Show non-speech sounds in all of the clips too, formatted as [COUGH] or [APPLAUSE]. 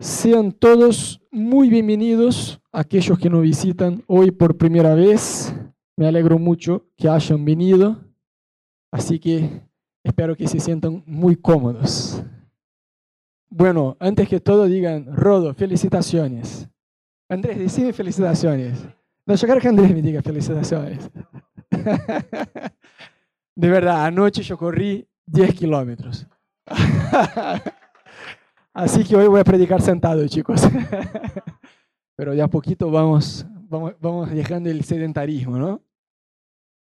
Sean todos muy bienvenidos, aquellos que nos visitan hoy por primera vez. Me alegro mucho que hayan venido, así que espero que se sientan muy cómodos. Bueno, antes que todo digan, Rodo, felicitaciones. Andrés, decime felicitaciones. No, yo quiero que Andrés me diga felicitaciones. [LAUGHS] De verdad, anoche yo corrí 10 kilómetros. [LAUGHS] Así que hoy voy a predicar sentado, chicos. [LAUGHS] Pero de a poquito vamos, vamos, vamos dejando el sedentarismo, ¿no?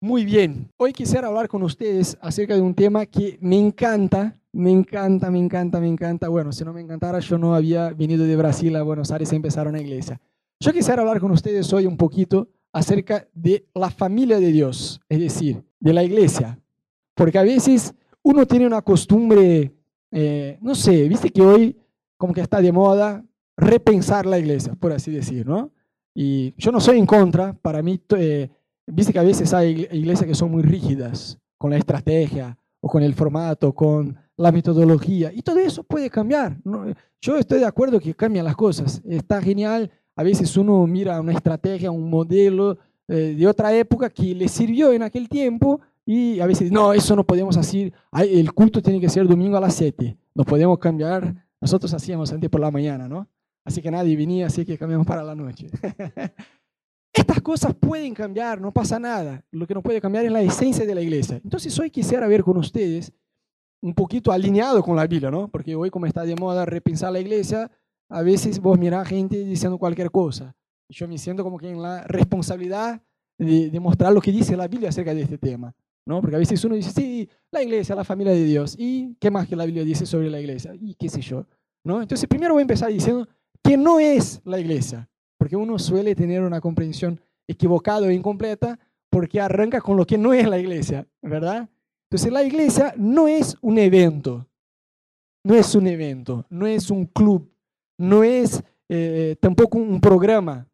Muy bien, hoy quisiera hablar con ustedes acerca de un tema que me encanta, me encanta, me encanta, me encanta. Bueno, si no me encantara, yo no había venido de Brasil a Buenos Aires a empezar una iglesia. Yo quisiera hablar con ustedes hoy un poquito acerca de la familia de Dios, es decir, de la iglesia. Porque a veces uno tiene una costumbre, eh, no sé, viste que hoy como que está de moda repensar la iglesia, por así decir, ¿no? Y yo no soy en contra, para mí, eh, viste que a veces hay iglesias que son muy rígidas con la estrategia o con el formato, con la metodología, y todo eso puede cambiar. Yo estoy de acuerdo que cambian las cosas, está genial, a veces uno mira una estrategia, un modelo eh, de otra época que le sirvió en aquel tiempo y a veces, no, eso no podemos hacer, el culto tiene que ser domingo a las 7, no podemos cambiar, nosotros hacíamos antes por la mañana, ¿no? Así que nadie venía, así que cambiamos para la noche. [LAUGHS] Estas cosas pueden cambiar, no pasa nada. Lo que no puede cambiar es la esencia de la iglesia. Entonces hoy quisiera ver con ustedes un poquito alineado con la Biblia, ¿no? Porque hoy como está de moda repensar la iglesia, a veces vos mirás gente diciendo cualquier cosa. Yo me siento como que en la responsabilidad de, de mostrar lo que dice la Biblia acerca de este tema. ¿No? Porque a veces uno dice, sí, la iglesia, la familia de Dios. ¿Y qué más que la Biblia dice sobre la iglesia? Y qué sé yo, ¿no? Entonces primero voy a empezar diciendo que no es la iglesia, porque uno suele tener una comprensión equivocada o incompleta porque arranca con lo que no es la iglesia, ¿verdad? Entonces la iglesia no es un evento, no es un evento, no es un club, no es eh, tampoco un programa,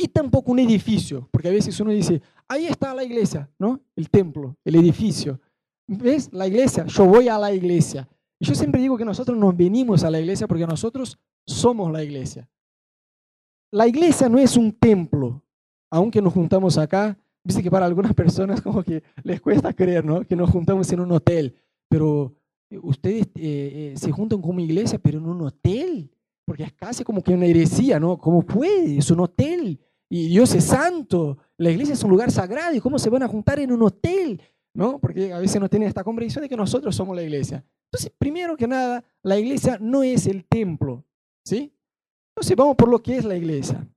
y tampoco un edificio, porque a veces uno dice, ahí está la iglesia, ¿no? El templo, el edificio. ¿Ves? La iglesia, yo voy a la iglesia. Y yo siempre digo que nosotros nos venimos a la iglesia porque nosotros somos la iglesia. La iglesia no es un templo, aunque nos juntamos acá. Dice que para algunas personas como que les cuesta creer, ¿no? Que nos juntamos en un hotel. Pero eh, ustedes eh, eh, se juntan como iglesia, pero en un hotel. Porque es casi como que una heresía, ¿no? ¿Cómo puede? Es un hotel y Dios es santo, la iglesia es un lugar sagrado y cómo se van a juntar en un hotel, ¿no? Porque a veces no tienen esta comprensión de que nosotros somos la iglesia. Entonces, primero que nada, la iglesia no es el templo, ¿sí? Entonces, vamos por lo que es la iglesia.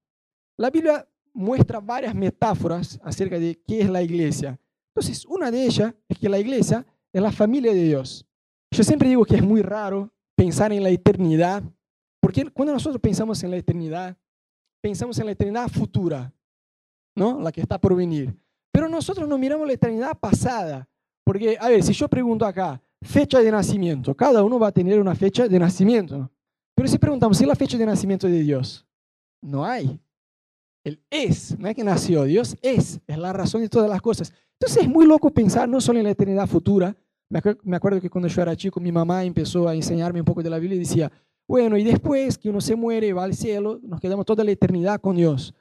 La Biblia muestra varias metáforas acerca de qué es la iglesia. Entonces, una de ellas es que la iglesia es la familia de Dios. Yo siempre digo que es muy raro pensar en la eternidad, porque cuando nosotros pensamos en la eternidad, pensamos en la eternidad futura, ¿no? La que está por venir. Pero nosotros no miramos la eternidad pasada. Porque, a ver, si yo pregunto acá, fecha de nacimiento, cada uno va a tener una fecha de nacimiento. Pero si preguntamos, ¿si es la fecha de nacimiento de Dios? No hay. Él es, no es que nació, Dios es, es la razón de todas las cosas. Entonces es muy loco pensar no solo en la eternidad futura. Me acuerdo que cuando yo era chico, mi mamá empezó a enseñarme un poco de la Biblia y decía, bueno, y después que uno se muere, va al cielo, nos quedamos toda la eternidad con Dios.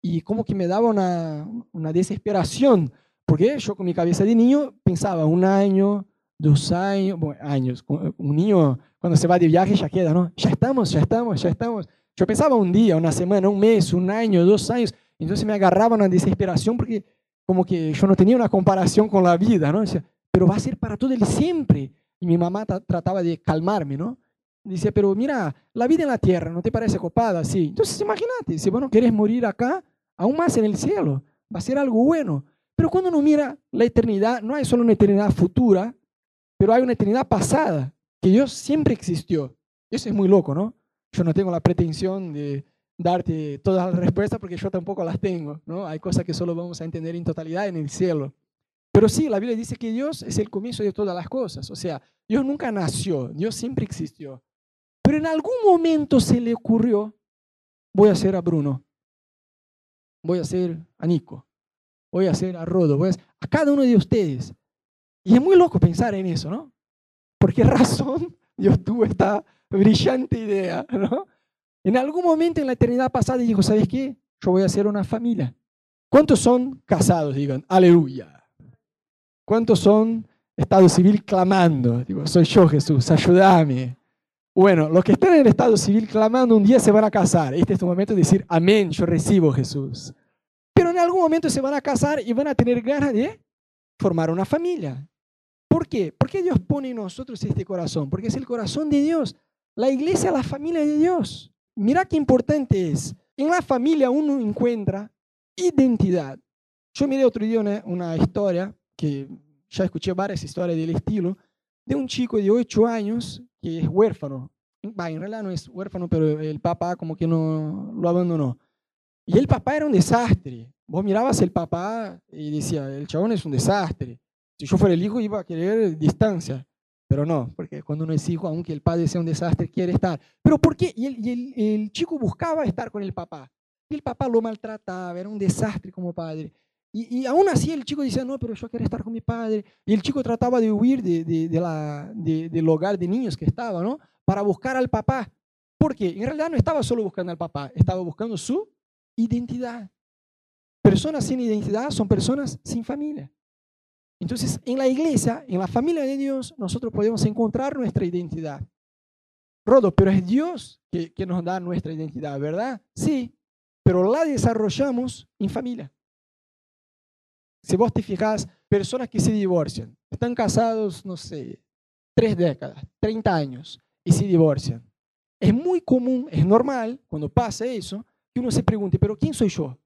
Y como que me daba una, una desesperación, porque yo con mi cabeza de niño pensaba un año, dos años, bueno, años, un niño cuando se va de viaje ya queda, ¿no? Ya estamos, ya estamos, ya estamos. Yo pensaba un día, una semana, un mes, un año, dos años, entonces me agarraba una desesperación porque como que yo no tenía una comparación con la vida, ¿no? Decía, pero va a ser para todo el siempre. Y mi mamá trataba de calmarme, ¿no? Dice, pero mira, la vida en la tierra, ¿no te parece copada? Sí. Entonces imagínate, si vos no querés morir acá, aún más en el cielo, va a ser algo bueno. Pero cuando uno mira la eternidad, no hay solo una eternidad futura, pero hay una eternidad pasada, que Dios siempre existió. Eso es muy loco, ¿no? Yo no tengo la pretensión de darte todas las respuestas porque yo tampoco las tengo, ¿no? Hay cosas que solo vamos a entender en totalidad en el cielo. Pero sí, la Biblia dice que Dios es el comienzo de todas las cosas. O sea, Dios nunca nació, Dios siempre existió. Pero en algún momento se le ocurrió, voy a hacer a Bruno, voy a hacer a Nico, voy a hacer a Rodo, voy a, hacer a cada uno de ustedes. Y es muy loco pensar en eso, ¿no? ¿Por qué [LAUGHS] razón Dios tuvo esta brillante idea, ¿no? En algún momento en la eternidad pasada dijo, ¿sabes qué? Yo voy a hacer una familia. ¿Cuántos son casados? Digan, aleluya. ¿Cuántos son estado civil clamando? Digo, soy yo Jesús, ayúdame. Bueno, los que están en el estado civil clamando un día se van a casar. Este es tu momento de decir, amén, yo recibo Jesús. Pero en algún momento se van a casar y van a tener ganas de formar una familia. ¿Por qué? Porque Dios pone en nosotros este corazón, porque es el corazón de Dios. La iglesia es la familia de Dios. Mira qué importante es. En la familia uno encuentra identidad. Yo miré otro día una, historia, que ya escuché varias historias del estilo, de un chico de 8 años que es huérfano. en realidad no es huérfano, pero el papá como que no lo abandonó. Y el papá era un desastre. Vos mirabas el papá y decía, el chabón es un desastre. Si yo fuera el hijo iba a querer distancia. Pero no, porque cuando uno es hijo, aunque el padre sea un desastre, quiere estar. ¿Pero por qué? Y el, el, chico buscaba estar con el papá. Y el papá lo maltrataba, era un desastre como padre. Y, y, aún así el chico decía, no, pero yo quiero estar con mi padre. Y el chico trataba de huir de, de, de la, del hogar de niños que estaba, ¿no? Para buscar al papá. Porque en realidad no estaba solo buscando al papá, estaba buscando su identidad. Personas sin identidad son personas sin familia. Entonces, en la iglesia, en la familia de Dios, nosotros podemos encontrar nuestra identidad. Rodo, pero es Dios que, que nos da nuestra identidad, ¿verdad? Sí, pero la desarrollamos en familia. Si vos te fijas, personas que se divorcian, están casados, no sé, tres décadas, 30 años, y se divorcian. Es muy común, es normal, cuando pasa eso, que uno se pregunte, pero ¿quién soy yo?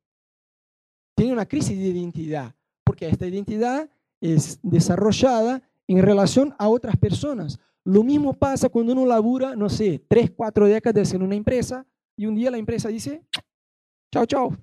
Tiene una crisis de identidad, porque esta identidad es desarrollada en relación a otras personas. Lo mismo pasa cuando uno labura, no sé, tres, cuatro décadas en una empresa y un día la empresa dice, chao, chao,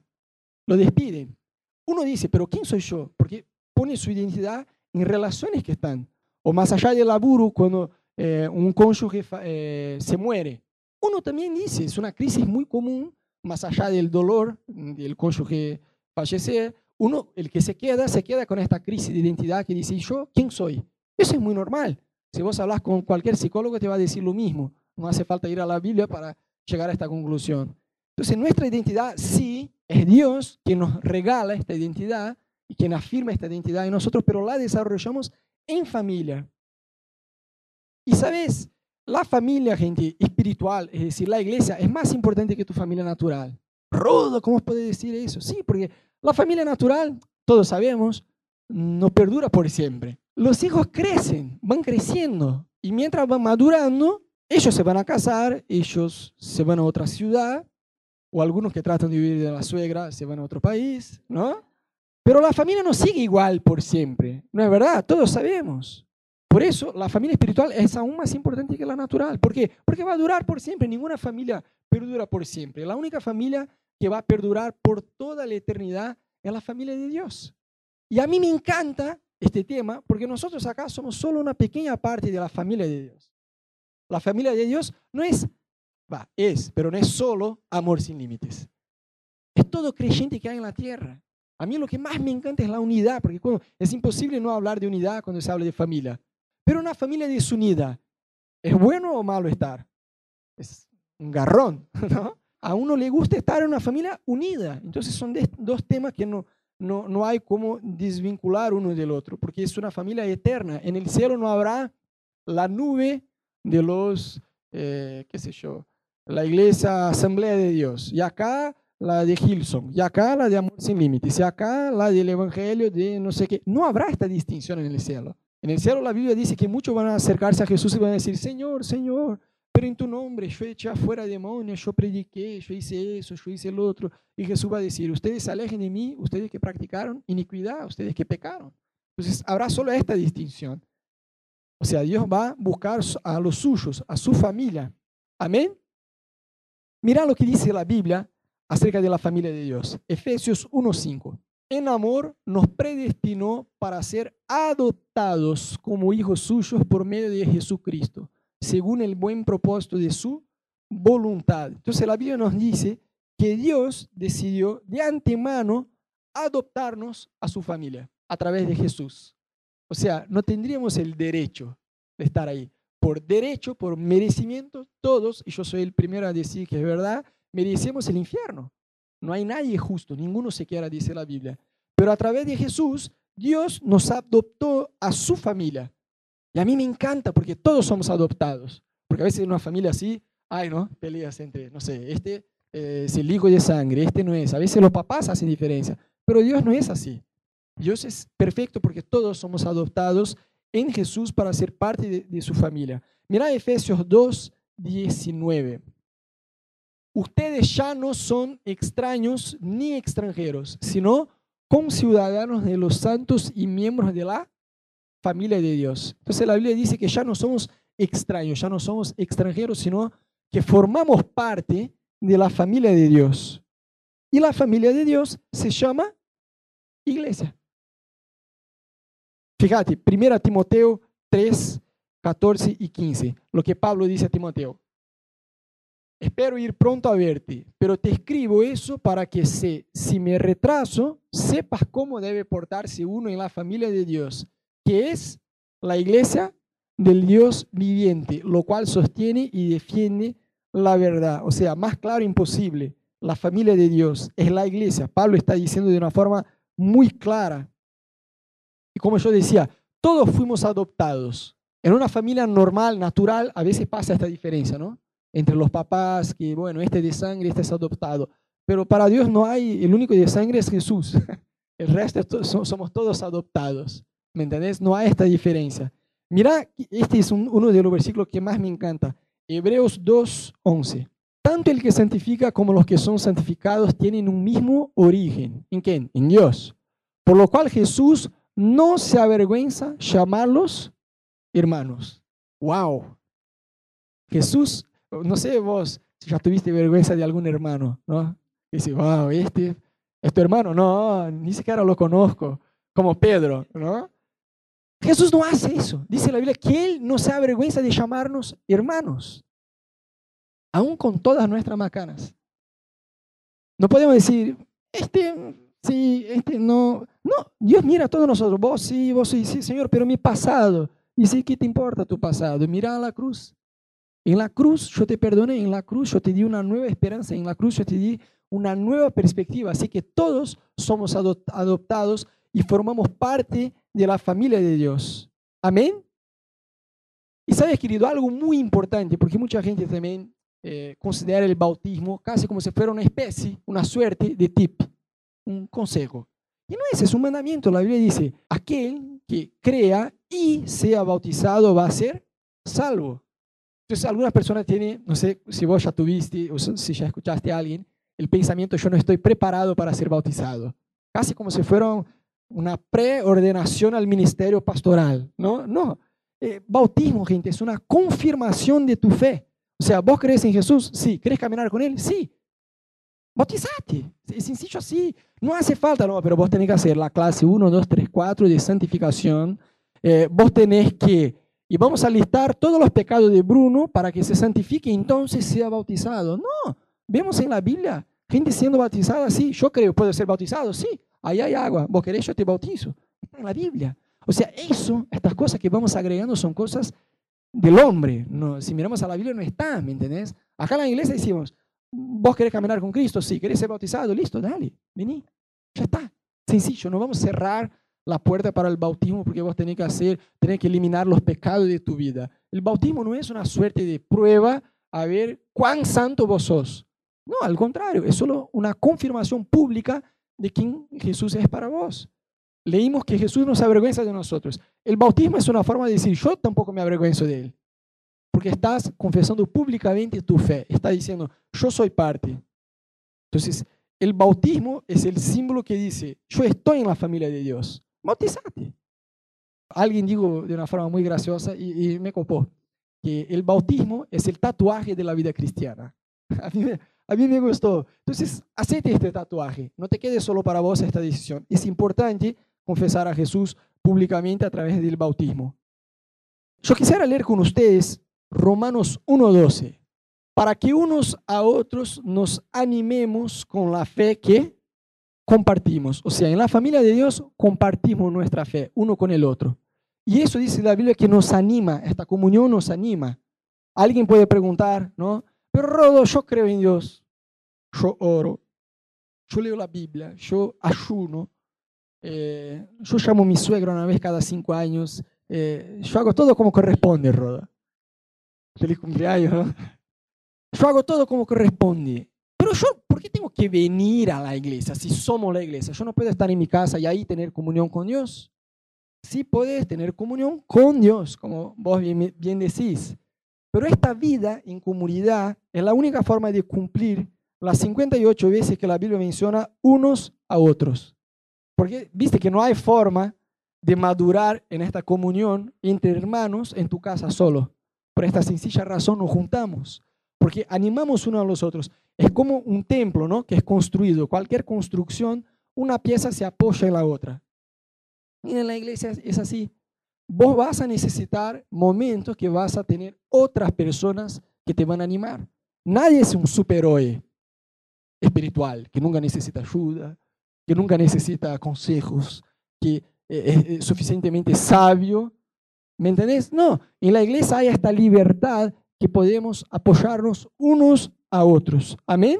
lo despiden. Uno dice, pero ¿quién soy yo? Porque pone su identidad en relaciones que están. O más allá del laburo, cuando eh, un cónyuge eh, se muere. Uno también dice, es una crisis muy común, más allá del dolor del cónyuge fallecer, uno, el que se queda, se queda con esta crisis de identidad que dice, ¿y yo quién soy? Eso es muy normal. Si vos hablas con cualquier psicólogo, te va a decir lo mismo. No hace falta ir a la Biblia para llegar a esta conclusión. Entonces, nuestra identidad sí es Dios quien nos regala esta identidad y quien afirma esta identidad en nosotros, pero la desarrollamos en familia. Y sabes, la familia, gente, espiritual, es decir, la iglesia, es más importante que tu familia natural. Rodo, ¿cómo puede decir eso? Sí, porque la familia natural, todos sabemos, no perdura por siempre. Los hijos crecen, van creciendo y mientras van madurando, ellos se van a casar, ellos se van a otra ciudad, o algunos que tratan de vivir de la suegra se van a otro país, ¿no? Pero la familia no sigue igual por siempre, ¿no es verdad? Todos sabemos. Por eso la familia espiritual es aún más importante que la natural. ¿Por qué? Porque va a durar por siempre. Ninguna familia perdura por siempre. La única familia que va a perdurar por toda la eternidad es la familia de Dios. Y a mí me encanta este tema porque nosotros acá somos solo una pequeña parte de la familia de Dios. La familia de Dios no es, va, es, pero no es solo amor sin límites. Es todo creyente que hay en la tierra. A mí lo que más me encanta es la unidad, porque es imposible no hablar de unidad cuando se habla de familia. Pero una familia desunida, ¿es bueno o malo estar? Es un garrón, [LAUGHS] ¿no? a uno le gusta estar en una familia unida. Entonces son dos temas que no, no, no hay como desvincular uno del otro, porque es una familia eterna. En el cielo no habrá la nube de los, eh, qué sé yo, la iglesia Asamblea de Dios. Y acá la de Hilson, y acá la de Amor Sin Límites, y acá la del Evangelio de no sé qué. No habrá esta distinción en el cielo. En el cielo la Biblia dice que muchos van a acercarse a Jesús y van a decir, Señor, Señor, pero en tu nombre yo eché afuera demonios, yo prediqué, yo hice eso, yo hice el otro. Y Jesús va a decir, ustedes se alejen de mí, ustedes que practicaron iniquidad, ustedes que pecaron. Entonces habrá solo esta distinción. O sea, Dios va a buscar a los suyos, a su familia. Amén. Mira lo que dice la Biblia acerca de la familia de Dios. Efesios 1.5. En amor nos predestinó para ser adoptados como hijos suyos por medio de Jesucristo según el buen propósito de su voluntad. Entonces la Biblia nos dice que Dios decidió de antemano adoptarnos a su familia a través de Jesús. O sea, no tendríamos el derecho de estar ahí. Por derecho, por merecimiento, todos, y yo soy el primero a decir que es verdad, merecemos el infierno. No hay nadie justo, ninguno se quiera, dice la Biblia. Pero a través de Jesús, Dios nos adoptó a su familia. Y a mí me encanta porque todos somos adoptados. Porque a veces en una familia así, hay, ¿no? Peleas entre, no sé, este eh, es el hijo de sangre, este no es. A veces los papás hacen diferencia. Pero Dios no es así. Dios es perfecto porque todos somos adoptados en Jesús para ser parte de, su familia. Mira Efesios 2, 19. Ustedes ya no son extraños ni extranjeros, sino conciudadanos de los santos y miembros de la familia de Dios. Entonces la Biblia dice que ya no somos extraños, ya no somos extranjeros, sino que formamos parte de la familia de Dios. Y la familia de Dios se llama iglesia. Fíjate, 1 Timoteo 3, 14 y 15, lo que Pablo dice a Timoteo. Espero ir pronto a verte, pero te escribo eso para que se, si me retraso, sepas cómo debe portarse uno en la familia de Dios, que es la iglesia del Dios viviente, lo cual sostiene y defiende la verdad. O sea, más claro imposible, la familia de Dios es la iglesia. Pablo está diciendo de una forma muy clara y como yo decía, todos fuimos adoptados. En una familia normal, natural, a veces pasa esta diferencia, ¿no? Entre los papás, que bueno, este de sangre, este es adoptado. Pero para Dios no hay, el único de sangre es Jesús. [LAUGHS] El resto somos todos adoptados. ¿Me entendés? No hay esta diferencia. Mira, este es uno de los versículos que más me encanta. Hebreos 2, 11. Tanto el que santifica como los que son santificados tienen un mismo origen. ¿En quién? En Dios. Por lo cual Jesús no se avergüenza llamarlos hermanos. ¡Wow! Jesús, no sé vos si ya tuviste vergüenza de algún hermano, ¿no? Dice, wow, este es tu hermano. No, ni siquiera lo conozco. Como Pedro, ¿no? Jesús no hace eso. Dice la Biblia que Él no se avergüenza de llamarnos hermanos, aún con todas nuestras macanas. No podemos decir, este Sí, este no. No, Dios mira a todos nosotros. Vos sí, vos sí, sí, Señor, pero mi pasado. Dice, ¿qué te importa tu pasado? Mira a la cruz. En la cruz yo te perdoné, en la cruz yo te di una nueva esperanza, en la cruz yo te di una nueva perspectiva. Así que todos somos adoptados y formamos parte de la familia de Dios. Amén. Y sabes, querido, algo muy importante, porque mucha gente también eh, considera el bautismo casi como si fuera una especie, una suerte de tip un consejo. Y no es, es un mandamiento. La Biblia dice, aquel que crea y sea bautizado va a ser salvo. Entonces, algunas personas tienen, no sé si vos ya tuviste o si ya escuchaste a alguien, el pensamiento, yo no estoy preparado para ser bautizado. Casi como si fuera una preordenación al ministerio pastoral. No, no. Eh, bautismo, gente, es una confirmación de tu fe. O sea, ¿vos crees en Jesús? Sí. ¿Querés caminar con Él? Sí. Bautizate. Es sencillo así. No hace falta, no, pero vos tenés que hacer la clase 1, 2, 3, 4 de santificación. Eh, vos tenés que, y vamos a listar todos los pecados de Bruno para que se santifique y entonces sea bautizado. No, vemos en la Biblia gente siendo bautizada, sí, yo creo, puedo ser bautizado, sí, ahí hay agua, vos querés, yo te bautizo. Está en la Biblia. O sea, eso, estas cosas que vamos agregando son cosas del hombre. No, si miramos a la Biblia no está, ¿me entendés? Acá en la iglesia decimos, ¿Vos querés caminar con Cristo? Sí. ¿Querés ser bautizado? Listo, dale, vení. Ya está. Sencillo, no vamos a cerrar la puerta para el bautismo porque vos tenés que hacer, tenés que eliminar los pecados de tu vida. El bautismo no es una suerte de prueba a ver cuán santo vos sos. No, al contrario, es solo una confirmación pública de quién Jesús es para vos. Leímos que Jesús no se avergüenza de nosotros. El bautismo es una forma de decir, yo tampoco me avergüenzo de él. Porque estás confesando públicamente tu fe. Está diciendo, yo soy parte. Entonces, el bautismo es el símbolo que dice, yo estoy en la familia de Dios. Bautizate. Alguien dijo de una forma muy graciosa y, me copó, que el bautismo es el tatuaje de la vida cristiana. [LAUGHS] A mí, a mí me gustó. Entonces, acepte este tatuaje. No te quede solo para vos esta decisión. Es importante confesar a Jesús públicamente a través del bautismo. Yo quisiera leer con ustedes Romanos 1.12, para que unos a otros nos animemos con la fe que compartimos. O sea, en la familia de Dios compartimos nuestra fe uno con el otro. Y eso dice la Biblia que nos anima, esta comunión nos anima. Alguien puede preguntar, ¿no? Pero Rodo, yo creo en Dios, yo oro, yo leo la Biblia, yo ayuno, eh, yo llamo a mi suegro una vez cada cinco años, eh, yo hago todo como corresponde, Rodo. Feliz cumpleaños, ¿no? Yo hago todo como corresponde. Pero yo, ¿por qué tengo que venir a la iglesia si somos la iglesia? Yo no puedo estar en mi casa y ahí tener comunión con Dios. Sí puedes tener comunión con Dios, como vos bien, bien decís. Pero esta vida en comunidad es la única forma de cumplir las 58 veces que la Biblia menciona unos a otros. Porque viste que no hay forma de madurar en esta comunión entre hermanos en tu casa solo. Por esta sencilla razón nos juntamos, porque animamos unos a los otros. Es como un templo, ¿no? Que es construido. Cualquier construcción, una pieza se apoya en la otra. Y en la iglesia es así. Vos vas a necesitar momentos que vas a tener otras personas que te van a animar. Nadie es un superhéroe espiritual que nunca necesita ayuda, que nunca necesita consejos, que es suficientemente sabio. ¿Me entendés? No, en la iglesia hay esta libertad que podemos apoyarnos unos a otros. Amén.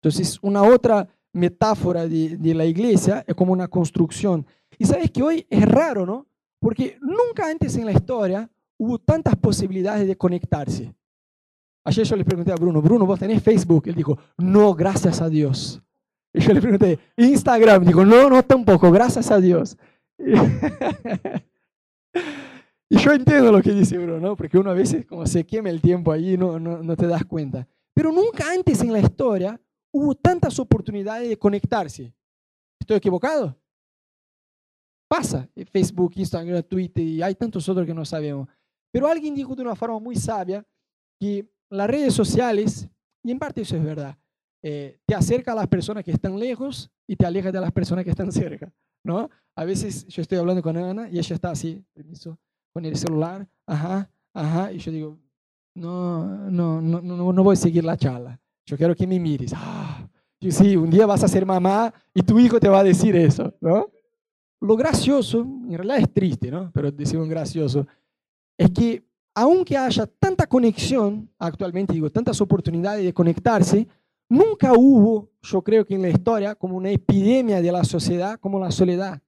Entonces, una otra metáfora de, de la iglesia es como una construcción. Y sabes que hoy es raro, ¿no? Porque nunca antes en la historia hubo tantas posibilidades de conectarse. Ayer yo le pregunté a Bruno, Bruno, ¿vos tenés Facebook? Él dijo, no, gracias a Dios. Y yo le pregunté, Instagram, dijo, no, no tampoco, gracias a Dios. [LAUGHS] y yo entiendo lo que dice Bruno, porque uno a veces como se quema el tiempo allí no, no, no te das cuenta. Pero nunca antes en la historia hubo tantas oportunidades de conectarse. ¿Estoy equivocado? Pasa, Facebook, Instagram, Twitter, y hay tantos otros que no sabemos. Pero alguien dijo de una forma muy sabia que las redes sociales, y en parte eso es verdad, eh, te acerca a las personas que están lejos y te aleja de las personas que están cerca, ¿no? A veces yo estoy hablando con Ana y ella está así, permiso, con el celular, ajá, ajá, y yo digo, no, no, no, no, no voy a seguir la charla, yo quiero que me mires. Ah, y sí, un día vas a ser mamá y tu hijo te va a decir eso, ¿no? Lo gracioso, en realidad es triste, ¿no? Pero decimos gracioso, es que aunque haya tanta conexión actualmente, digo, tantas oportunidades de conectarse, nunca hubo, yo creo que en la historia, como una epidemia de la sociedad como la soledad,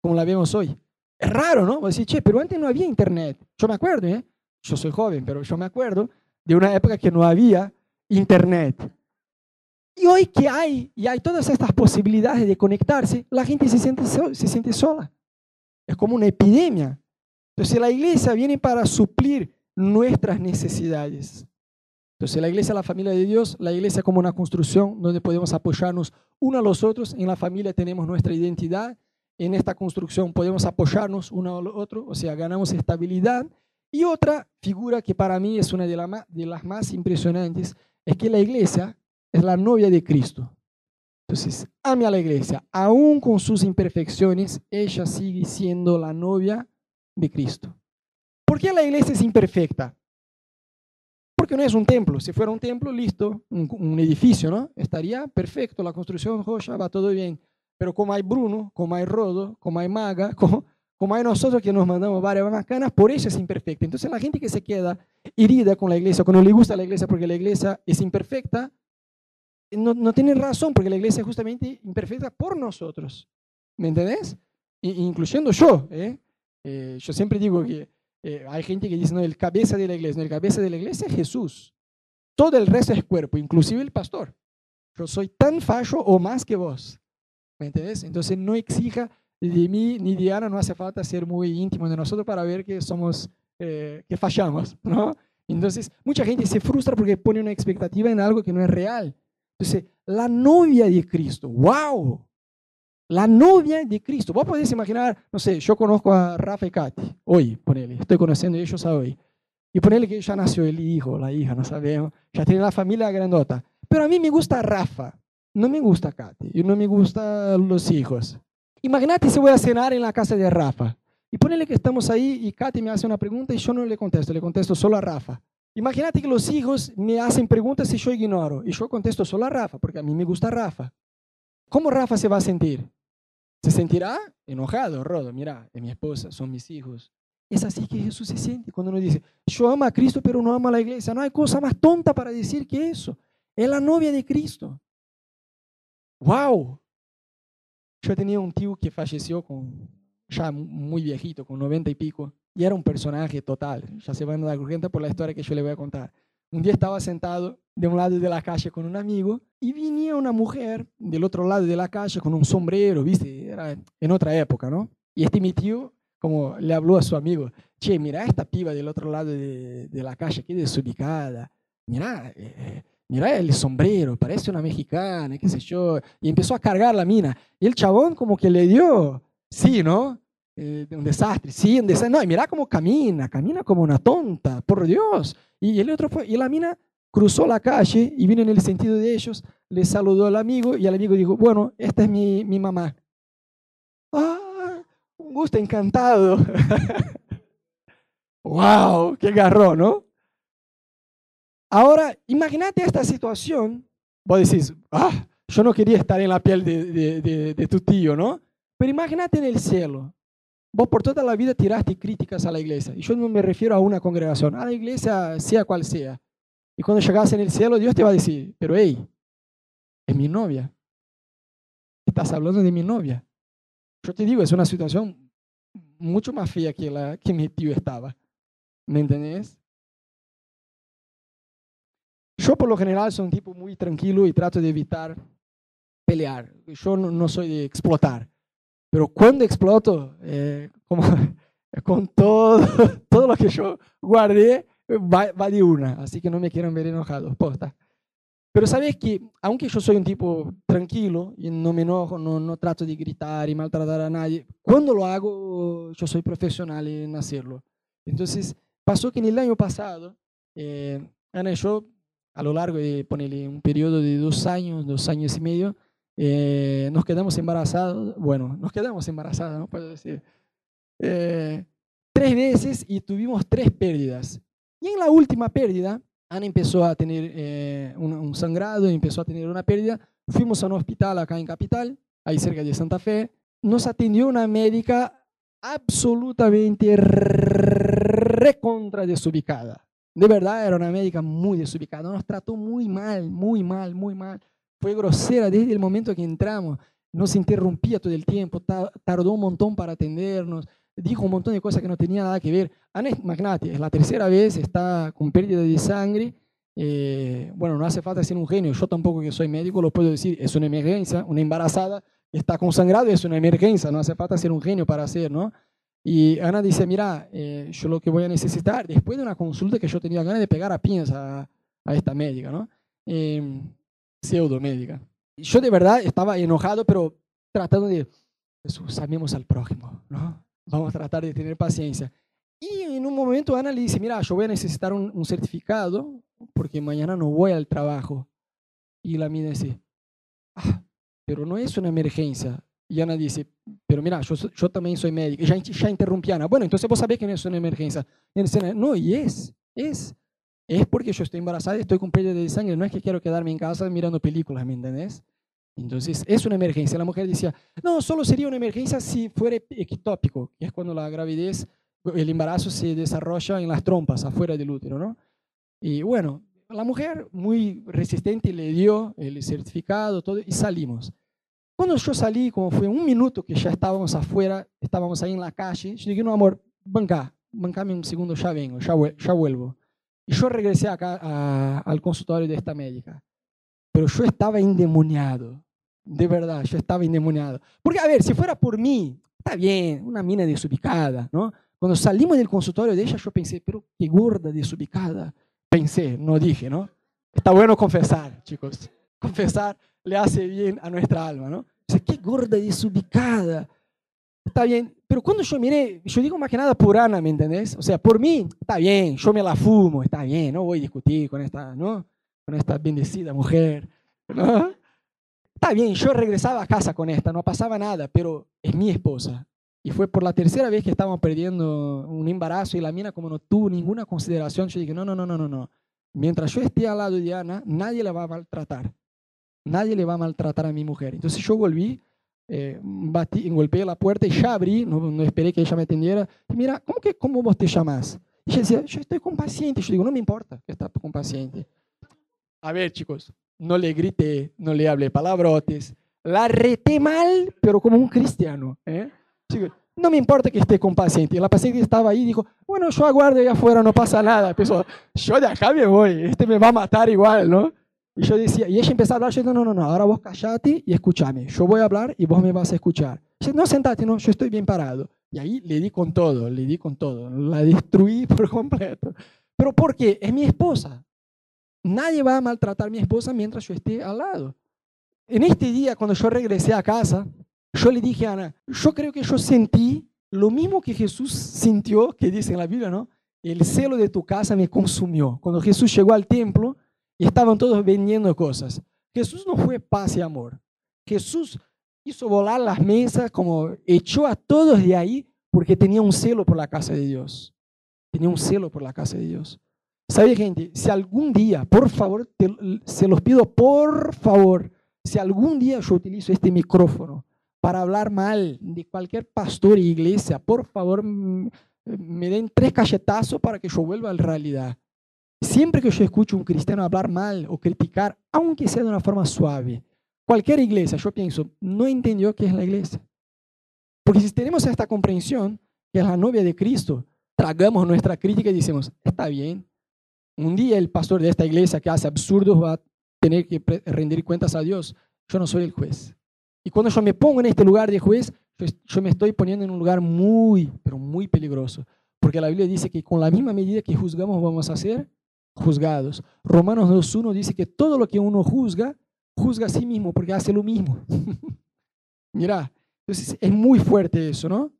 como la vemos hoy. Es raro, ¿no? Vos decís, che, pero antes no había internet. Yo me acuerdo, ¿eh? Yo soy joven, pero yo me acuerdo de una época que no había internet. Y hoy que hay, y hay todas estas posibilidades de conectarse, la gente se siente, se siente sola. Es como una epidemia. Entonces la iglesia viene para suplir nuestras necesidades. Entonces la iglesia es la familia de Dios, la iglesia como una construcción donde podemos apoyarnos uno a los otros. En la familia tenemos nuestra identidad. En esta construcción podemos apoyarnos uno al otro, o sea, ganamos estabilidad. Y otra figura que para mí es una de, las más impresionantes es que la iglesia es la novia de Cristo. Entonces, ame a la iglesia, aún con sus imperfecciones, ella sigue siendo la novia de Cristo. ¿Por qué la iglesia es imperfecta? Porque no es un templo. Si fuera un templo, listo, un, edificio, ¿no? Estaría perfecto, la construcción roja, va todo bien. Pero como hay Bruno, como hay Rodo, como hay Maga, [LAUGHS] como, como hay nosotros que nos mandamos varias macanas, por eso es imperfecta. Entonces la gente que se queda herida con la iglesia, cuando le gusta la iglesia porque la iglesia es imperfecta, no, no tienen razón, porque la iglesia es justamente imperfecta por nosotros. ¿Me entendés? incluyendo yo. ¿eh? Eh, yo siempre digo que eh, hay gente que dice, no, el cabeza de la iglesia, no, el cabeza de la iglesia es Jesús. Todo el resto es cuerpo, inclusive el pastor. Yo soy tan fallo o más que vos. ¿Me? Entonces no exija de mí ni de Ana, no hace falta ser muy íntimo de nosotros para ver que somos, que fallamos, ¿no? Entonces, mucha gente se frustra porque pone una expectativa en algo que no es real. Entonces, la novia de Cristo, wow, la novia de Cristo. Vos podés imaginar, no sé, yo conozco a Rafa y Katy, hoy, ponele, estoy conociendo a ellos hoy. Y ponele que ya nació el hijo, la hija, no sabemos, ya tiene la familia grandota. Pero a mí me gusta Rafa, no me gusta Katy, y no me gustan los hijos. Imagínate si voy a cenar en la casa de Rafa. Y ponele que estamos ahí y Katy me hace una pregunta y yo no le contesto, le contesto solo a Rafa. Imagínate que los hijos me hacen preguntas y yo ignoro. Y yo contesto solo a Rafa, porque a mí me gusta Rafa. ¿Cómo Rafa se va a sentir? Se sentirá enojado, Rodo. Mira, es mi esposa, son mis hijos. Es así que Jesús se siente cuando uno dice, yo amo a Cristo pero no amo a la iglesia. No hay cosa más tonta para decir que eso. Es la novia de Cristo. ¡Wow! Yo tenía un tío que falleció con, ya muy viejito, con 90 y pico, y era un personaje total. Ya se van a dar cuenta por la historia que yo le voy a contar. Un día estaba sentado de un lado de la calle con un amigo y venía una mujer del otro lado de la calle con un sombrero, ¿viste? Era en otra época, ¿no? Y este mi tío, como le habló a su amigo, che, mira esta piba del otro lado de, la calle, qué desubicada. Mira, eh, mira el sombrero, parece una mexicana, qué sé yo. Y empezó a cargar la mina. Y el chabón como que le dio, sí, ¿no? Eh, un desastre, sí, un desastre. No, y mira cómo camina, camina como una tonta, por Dios. Y el otro fue, y la mina cruzó la calle y vino en el sentido de ellos, le saludó al amigo y el amigo dijo, bueno, esta es mi, mi mamá. ¡Ah! Un gusto encantado. [LAUGHS] ¡Wow! ¡Qué garrón, ¿no? Ahora, imagínate esta situación. Vos decís, ah, yo no quería estar en la piel de, de, de, tu tío, ¿no? Pero imagínate en el cielo. Vos por toda la vida tiraste críticas a la iglesia. Y yo no me refiero a una congregación, a la iglesia sea cual sea. Y cuando llegas en el cielo, Dios te va a decir, pero hey, es mi novia. Estás hablando de mi novia. Yo te digo, es una situación mucho más fea que la que mi tío estaba. ¿Me entendés? Yo por lo general soy un tipo muy tranquilo y trato de evitar pelear. Yo no, no soy de explotar. Pero cuando exploto, eh, como, [LAUGHS] con todo, [LAUGHS] todo lo que yo guardé, va, va, de una. Así que no me quieran ver enojado, posta. Pero sabes que, aunque yo soy un tipo tranquilo y no me enojo, no, no trato de gritar y maltratar a nadie, cuando lo hago, yo soy profesional en hacerlo. Entonces, pasó que en el año pasado, eh, Ana y yo, a lo largo de ponerle un periodo de dos años, dos años y medio, eh, nos quedamos embarazados, bueno, nos quedamos embarazadas, ¿no? Puedo decir. Eh, tres veces y tuvimos tres pérdidas. Y en la última pérdida, Ana empezó a tener eh, un, un, sangrado, empezó a tener una pérdida. Fuimos a un hospital acá en Capital, ahí cerca de Santa Fe. Nos atendió una médica absolutamente recontra desubicada. De verdad, era una médica muy desubicada. Nos trató muy mal, muy mal, muy mal fue grosera desde el momento que entramos, nos interrumpía todo el tiempo, tardó un montón para atendernos, dijo un montón de cosas que no tenían nada que ver. Ana Magnati es la tercera vez, está con pérdida de sangre. Eh, bueno, no hace falta ser un genio, yo tampoco que soy médico lo puedo decir, es una emergencia, una embarazada está con sangrado, es una emergencia, no hace falta ser un genio para hacer, ¿no? Y Ana dice, mira, eh, yo lo que voy a necesitar, después de una consulta que yo tenía ganas de pegar a piñas a, a esta médica, ¿no? Eh, pseudomédica. Yo de verdad estaba enojado, pero tratando de, Jesús, amemos al prójimo, ¿no? Vamos a tratar de tener paciencia. Y en un momento Ana le dice, mira, yo voy a necesitar un, un certificado porque mañana no voy al trabajo. Y la mina dice, ah, pero no es una emergencia. Y Ana dice, pero mira, yo, yo también soy médico. Y ya, ya interrumpí a Ana. Bueno, entonces vos sabés que no es una emergencia. Y dice, no, y es, es es porque yo estoy embarazada y estoy con pérdida de sangre. No es que quiero quedarme en casa mirando películas, ¿me entendés? Entonces, es una emergencia. La mujer decía, no, solo sería una emergencia si fuera ectópico, que es cuando la gravidez, el embarazo se desarrolla en las trompas, afuera del útero, ¿no? Y bueno, la mujer muy resistente le dio el certificado, todo, y salimos. Cuando yo salí, como fue un minuto que ya estábamos afuera, estábamos ahí en la calle, yo dije, no, amor, banca, bancame un segundo, ya vengo, ya vuelvo. Y yo regresé acá a, al consultorio de esta médica. Pero yo estaba endemoniado. De verdad, yo estaba endemoniado. Porque, a ver, si fuera por mí, está bien, una mina desubicada, ¿no? Cuando salimos del consultorio de ella, yo pensé, pero qué gorda desubicada. Pensé, no dije, ¿no? Está bueno confesar, chicos. Confesar le hace bien a nuestra alma, ¿no? Dice, qué gorda desubicada. Está bien, pero cuando yo miré, yo digo más que nada por Ana, ¿me entendés? O sea, por mí, está bien, yo me la fumo, está bien, no voy a discutir con esta, ¿no? Con esta bendecida mujer, ¿no? Está bien, yo regresaba a casa con esta, no pasaba nada, pero es mi esposa. Y fue por la tercera vez que estábamos perdiendo un embarazo y la mina como no tuvo ninguna consideración, yo dije, no, no, no, no, no, no. Mientras yo esté al lado de Ana, nadie la va a maltratar. Nadie le va a maltratar a mi mujer. Entonces yo volví eh, batí, golpeé la puerta y ya abrí, no, no, esperé que ella me atendiera. Y mira, ¿cómo, que, ¿cómo vos te llamas? Y ella decía, yo estoy con paciente. Yo digo, no me importa que estás con paciente. A ver, chicos, no le grité, no le hablé palabrotes. La reté mal, pero como un cristiano. ¿eh? no me importa que esté con paciente. La paciente estaba ahí y dijo, bueno, yo aguardo ahí afuera, no pasa nada. Pensó, yo de acá me voy, este me va a matar igual, ¿no? Y yo decía, y ella empezó a hablar, yo no, no, no, no, ahora vos callate y escúchame. Yo voy a hablar y vos me vas a escuchar. Yo, no, sentate, no, yo estoy bien parado. Y ahí le di con todo, le di con todo. La destruí [LAUGHS] por completo. Pero ¿por qué? Es mi esposa. Nadie va a maltratar a mi esposa mientras yo esté al lado. En este día, cuando yo regresé a casa, yo le dije a Ana, yo creo que yo sentí lo mismo que Jesús sintió, que dice en la Biblia, ¿no? El celo de tu casa me consumió. Cuando Jesús llegó al templo y estaban todos vendiendo cosas. Jesús no fue paz y amor. Jesús hizo volar las mesas, como echó a todos de ahí porque tenía un celo por la casa de Dios. Tenía un celo por la casa de Dios. ¿Sabe, gente? Si algún día, por favor, se los pido, por favor, si algún día yo utilizo este micrófono para hablar mal de cualquier pastor e iglesia, por favor, me den tres cachetazos para que yo vuelva a la realidad. Siempre que yo escucho un cristiano hablar mal o criticar, aunque sea de una forma suave, cualquier iglesia, yo pienso, no entendió qué es la iglesia. Porque si tenemos esta comprensión, que es la novia de Cristo, tragamos nuestra crítica y decimos, está bien. Un día el pastor de esta iglesia que hace absurdos va a tener que rendir cuentas a Dios. Yo no soy el juez. Y cuando yo me pongo en este lugar de juez, yo me estoy poniendo en un lugar muy, pero muy peligroso. Porque la Biblia dice que con la misma medida que juzgamos vamos a ser juzgados. Romanos 2.1 dice que todo lo que uno juzga, juzga a sí mismo porque hace lo mismo. [LAUGHS] Mira, entonces es muy fuerte eso, ¿no?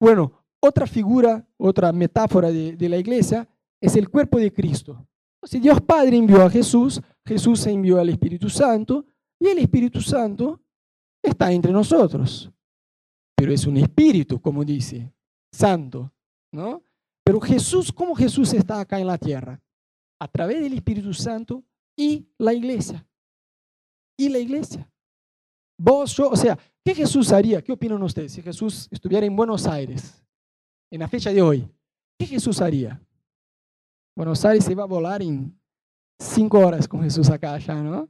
Bueno, otra figura, otra metáfora de, de la iglesia es el cuerpo de Cristo. Si Dios Padre envió a Jesús, Jesús envió al Espíritu Santo y el Espíritu Santo está entre nosotros. Pero es un espíritu, como dice, santo, ¿no? Pero Jesús, ¿cómo Jesús está acá en la tierra? A través del Espíritu Santo y la iglesia. Y la iglesia. Vos, yo, o sea, ¿qué Jesús haría? ¿Qué opinan ustedes si Jesús estuviera en Buenos Aires, en la fecha de hoy? ¿Qué Jesús haría? Buenos Aires se iba a volar en cinco horas con Jesús acá allá, ¿no?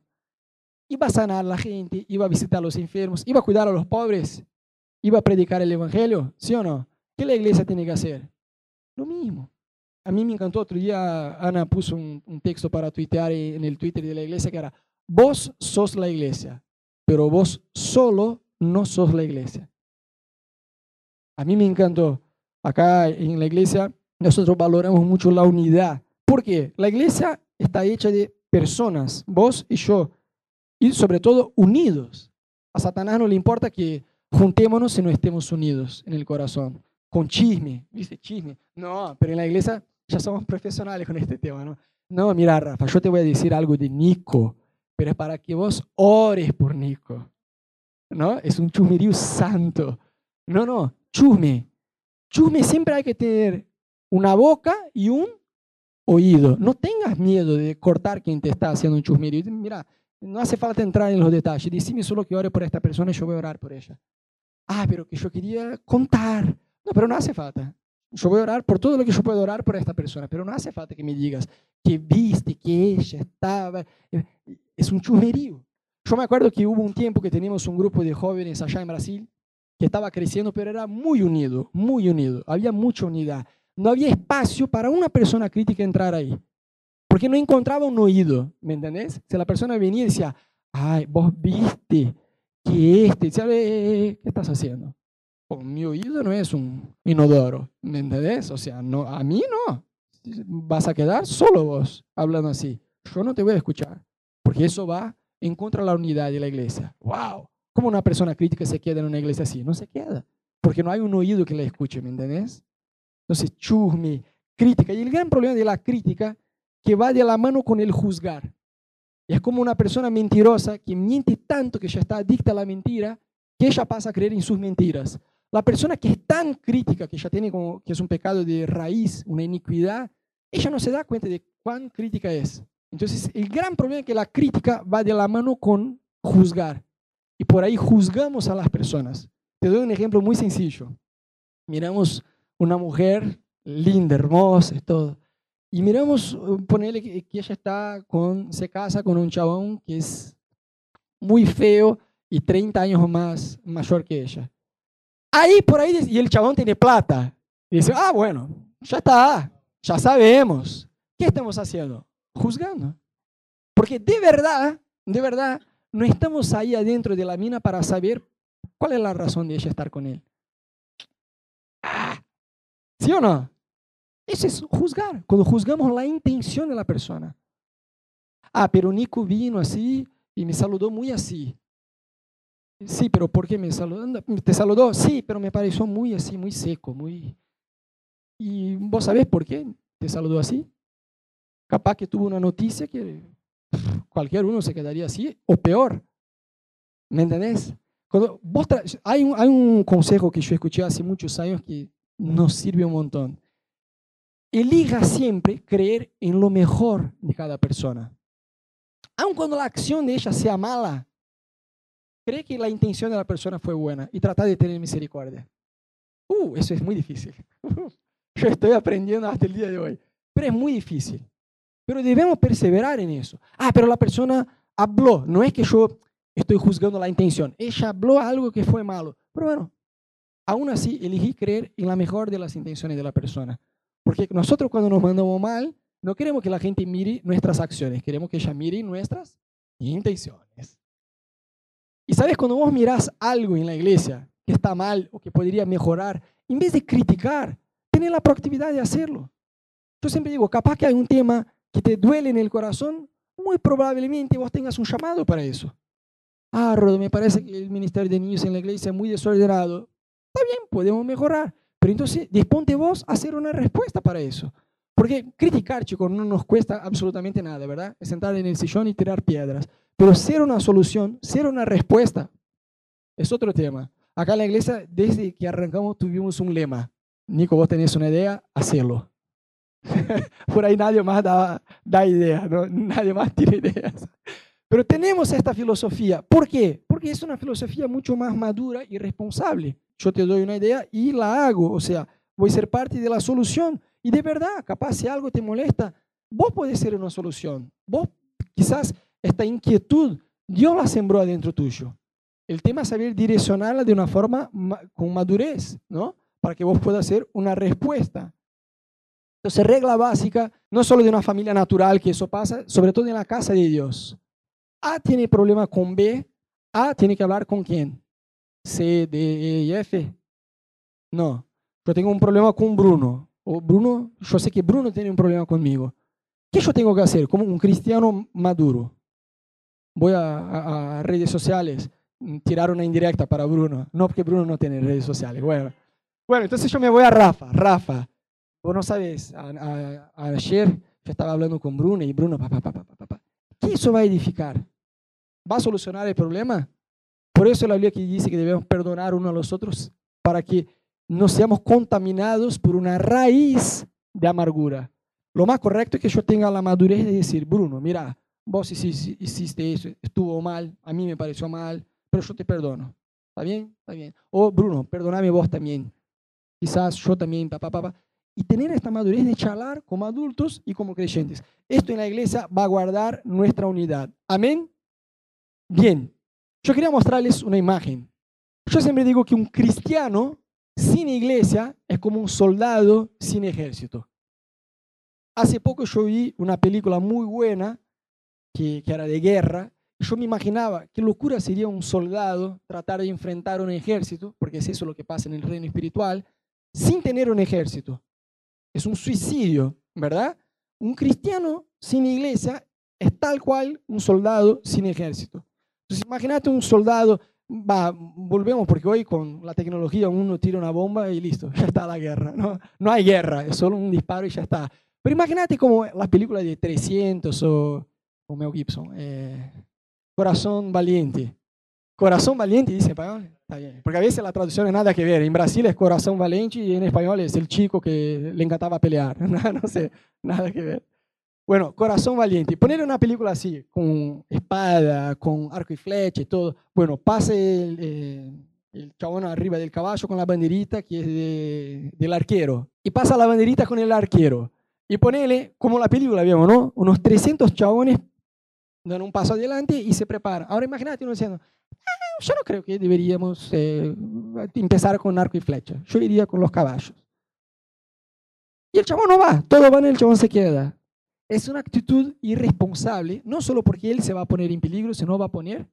Iba a sanar a la gente, iba a visitar a los enfermos, iba a cuidar a los pobres, iba a predicar el Evangelio, ¿sí o no? ¿Qué la iglesia tiene que hacer? Lo mismo. A mí me encantó, otro día Ana puso un, texto para tuitear en el Twitter de la iglesia que era, vos sos la iglesia, pero vos solo no sos la iglesia. A mí me encantó. Acá en la iglesia nosotros valoramos mucho la unidad. ¿Por qué? La iglesia está hecha de personas, vos y yo, y sobre todo unidos. A Satanás no le importa que juntémonos si no estemos unidos en el corazón, con chisme, dice chisme. No, pero en la iglesia ya somos profesionales con este tema, ¿no? No, mira, Rafa, yo te voy a decir algo de Nico, pero es para que vos ores por Nico. ¿No? Es un chusmerío santo. No, no, chusme. Chusme siempre hay que tener una boca y un oído. No tengas miedo de cortar quien te está haciendo un chusmerío. Mira, no hace falta entrar en los detalles. Dime solo que ore por esta persona y yo voy a orar por ella. Ah, pero que yo quería contar. No, pero no hace falta. Yo voy a orar por todo lo que yo puedo orar por esta persona, pero no hace falta que me digas que viste, que ella estaba. Es un chusmerío. Yo me acuerdo que hubo un tiempo que teníamos un grupo de jóvenes allá en Brasil que estaba creciendo, pero era muy unido, muy unido. Había mucha unidad no había espacio para una persona crítica entrar ahí. Porque no encontraba un oído, ¿me entendés? Si la persona venía y decía, ay, vos viste que este, ¿qué estás haciendo? Mi oído no es un inodoro, ¿me entendés? O sea, no, a mí no. Vas a quedar solo vos hablando así. Yo no te voy a escuchar, porque eso va en contra de la unidad de la iglesia. ¡Wow! ¿Cómo una persona crítica se queda en una iglesia así? No se queda, porque no hay un oído que la escuche, ¿me entendés? Entonces, chusme, crítica. Y el gran problema de la crítica que va de la mano con el juzgar. es como una persona mentirosa que miente tanto que ya está adicta a la mentira, que ella pasa a creer en sus mentiras. La persona que es tan crítica, que ya tiene como que es un pecado de raíz, una iniquidad, ella no se da cuenta de cuán crítica es. Entonces, el gran problema es que la crítica va de la mano con juzgar. y por ahí juzgamos a las personas. Te doy un ejemplo muy sencillo. Miramos una mujer linda, hermosa y todo. Y miramos, ponerle que, ella está con, se casa con un chabón que es muy feo y 30 años más mayor que ella. Ahí por ahí, y el chabón tiene plata. Y dice, ah, bueno, ya está, ya sabemos. ¿Qué estamos haciendo? Juzgando. Porque de verdad, de verdad, no estamos ahí adentro de la mina para saber cuál es la razón de ella estar con él. Ah, ¿Sí o no? Eso es juzgar. Cuando juzgamos la intención de la persona. Ah, pero Nico vino así y me saludó muy así. Sí, pero ¿por qué me saludó? ¿Te saludó? Sí, pero me pareció muy así, muy seco, muy... ¿Y vos sabés por qué te saludó así? Capaz que tuvo una noticia que cualquier uno se quedaría así, o peor. ¿Me entendés? Cuando vos hay, un, hay un consejo que yo escuché hace muchos años que nos sirve un montón. Elija siempre creer en lo mejor de cada persona. Aun cuando la acción de ella sea mala, cree que la intención de la persona fue buena y trata de tener misericordia. Uh, eso es muy difícil. [LAUGHS] Yo estoy aprendiendo hasta el día de hoy, pero es muy difícil. Pero debemos perseverar en eso. Ah, pero la persona habló. No es que yo estoy juzgando la intención. Ella habló algo que fue malo. Pero bueno, aún así elegí creer en la mejor de las intenciones de la persona. Porque nosotros cuando nos mandamos mal, no queremos que la gente mire nuestras acciones, queremos que ella mire nuestras intenciones. Sabes, cuando vos mirás algo en la iglesia que está mal o que podría mejorar, en vez de criticar, tener la proactividad de hacerlo. Yo siempre digo, capaz que hay un tema que te duele en el corazón, muy probablemente vos tengas un llamado para eso. Ah, Rodo, me parece que el ministerio de niños en la iglesia es muy desordenado. Está bien, podemos mejorar. Pero entonces, disponte vos a hacer una respuesta para eso. Porque criticar, chicos, no nos cuesta absolutamente nada, ¿verdad? Es sentar en el sillón y tirar piedras. Pero ser una solución, ser una respuesta, es otro tema. Acá en la iglesia, desde que arrancamos, tuvimos un lema. Nico, vos tenés una idea, hacelo. [LAUGHS] Por ahí nadie más da, da idea, ¿no? nadie más tiene ideas. Pero tenemos esta filosofía. ¿Por qué? Porque es una filosofía mucho más madura y responsable. Yo te doy una idea y la hago. O sea, voy a ser parte de la solución. Y de verdad, capaz si algo te molesta, vos podés ser una solución. Vos quizás esta inquietud, Dios la sembró adentro tuyo. El tema es saber direccionarla de una forma con madurez, ¿no? Para que vos puedas hacer una respuesta. Entonces, regla básica, no solo de una familia natural que eso pasa, sobre todo en la casa de Dios. A tiene problema con B, A tiene que hablar con quién? C, D, E y F. No, yo tengo un problema con Bruno. O Bruno, yo sé que Bruno tiene un problema conmigo. ¿Qué yo tengo que hacer como un cristiano maduro? Voy a, a redes sociales, tirar una indirecta para Bruno. No, porque Bruno no tiene redes sociales. Bueno, bueno entonces yo me voy a Rafa. Rafa, Vos no sabes, ayer yo estaba hablando con Bruno y Bruno, papá, papá, papá, ¿qué eso va a edificar? ¿Va a solucionar el problema? Por eso la Biblia que dice que debemos perdonar uno a los otros para que no seamos contaminados por una raíz de amargura. Lo más correcto es que yo tenga la madurez de decir, Bruno, mira, vos hiciste eso, estuvo mal, a mí me pareció mal, pero yo te perdono. ¿Está bien? Está bien. O Bruno, perdoname vos también. Quizás yo también, papá, papá y tener esta madurez de charlar como adultos y como creyentes. Esto en la iglesia va a guardar nuestra unidad. Amén. Bien, yo quería mostrarles una imagen. Yo siempre digo que un cristiano sin iglesia es como un soldado sin ejército. Hace poco yo vi una película muy buena que, era de guerra. Yo me imaginaba qué locura sería un soldado tratar de enfrentar un ejército, porque es eso lo que pasa en el reino espiritual, sin tener un ejército. Es un suicidio, ¿verdad? Un cristiano sin iglesia es tal cual un soldado sin ejército. Entonces, imagínate un soldado, va, volvemos porque hoy con la tecnología uno tira una bomba y listo, ya está la guerra. No, no hay guerra, es solo un disparo y ya está. Pero imagínate como las películas de 300 o, o Mel Gibson, eh, Corazón Valiente. Corazón Valiente, dice español. Está bien. Porque a veces la traducción es nada que ver. En Brasil es Corazón Valiente y en español es el chico que le encantaba pelear. [LAUGHS] no sé, nada que ver. Bueno, Corazón Valiente. Poner una película así, con espada, con arco y flecha y todo. Bueno, pase el, eh, el chabón arriba del caballo con la banderita que es de, del arquero. Y pasa la banderita con el arquero. Y ponele, como la película vemos, ¿no? Unos 300 chabones dan un paso adelante y se preparan. Ahora imagínate uno diciendo, ah, yo no creo que deberíamos eh, empezar con arco y flecha. Yo iría con los caballos. Y el chabón no va, todo va y el chabón se queda. Es una actitud irresponsable, no solo porque él se va a poner en peligro, sino va a poner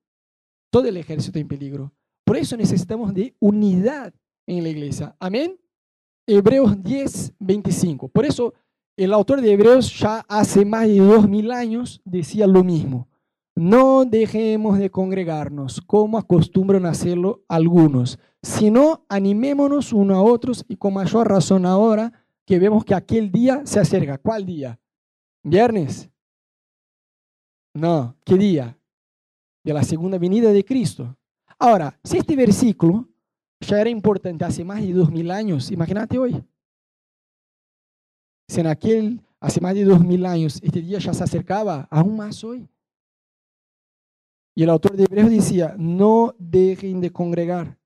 todo el ejército en peligro. Por eso necesitamos de unidad en la iglesia. Amén. Hebreos 10, 25. Por eso el autor de Hebreos ya hace más de dos mil años decía lo mismo. No dejemos de congregarnos como acostumbran hacerlo algunos, sino animémonos unos a otros y con mayor razón ahora que vemos que aquel día se acerca. ¿Cuál día? ¿Viernes? No, ¿qué día? De la segunda venida de Cristo. Ahora, si este versículo ya era importante hace más de dos mil años, imagínate hoy. Si en aquel, hace más de dos mil años, este día ya se acercaba, aún más hoy. Y el autor de Hebreos decía, no dejen de congregar.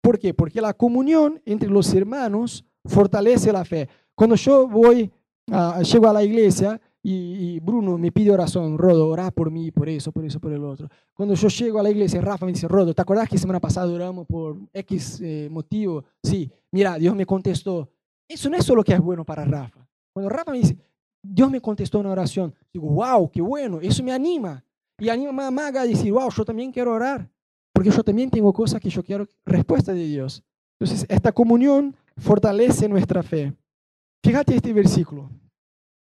¿Por qué? Porque la comunión entre los hermanos fortalece la fe. Cuando yo voy, a, llego a la iglesia y, Bruno me pide oración, Rodo, orá por mí, por eso, por eso, por el otro. Cuando yo llego a la iglesia, Rafa me dice, Rodo, ¿te acuerdas que semana pasada oramos por X eh, motivo? Sí, mira, Dios me contestó. Eso no es solo que es bueno para Rafa. Cuando Rafa me dice, Dios me contestó una oración, digo, wow, qué bueno, eso me anima. Y anima a Maga a decir, wow, yo también quiero orar, porque yo también tengo cosas que yo quiero respuesta de Dios. Entonces, esta comunión fortalece nuestra fe. Fíjate este versículo,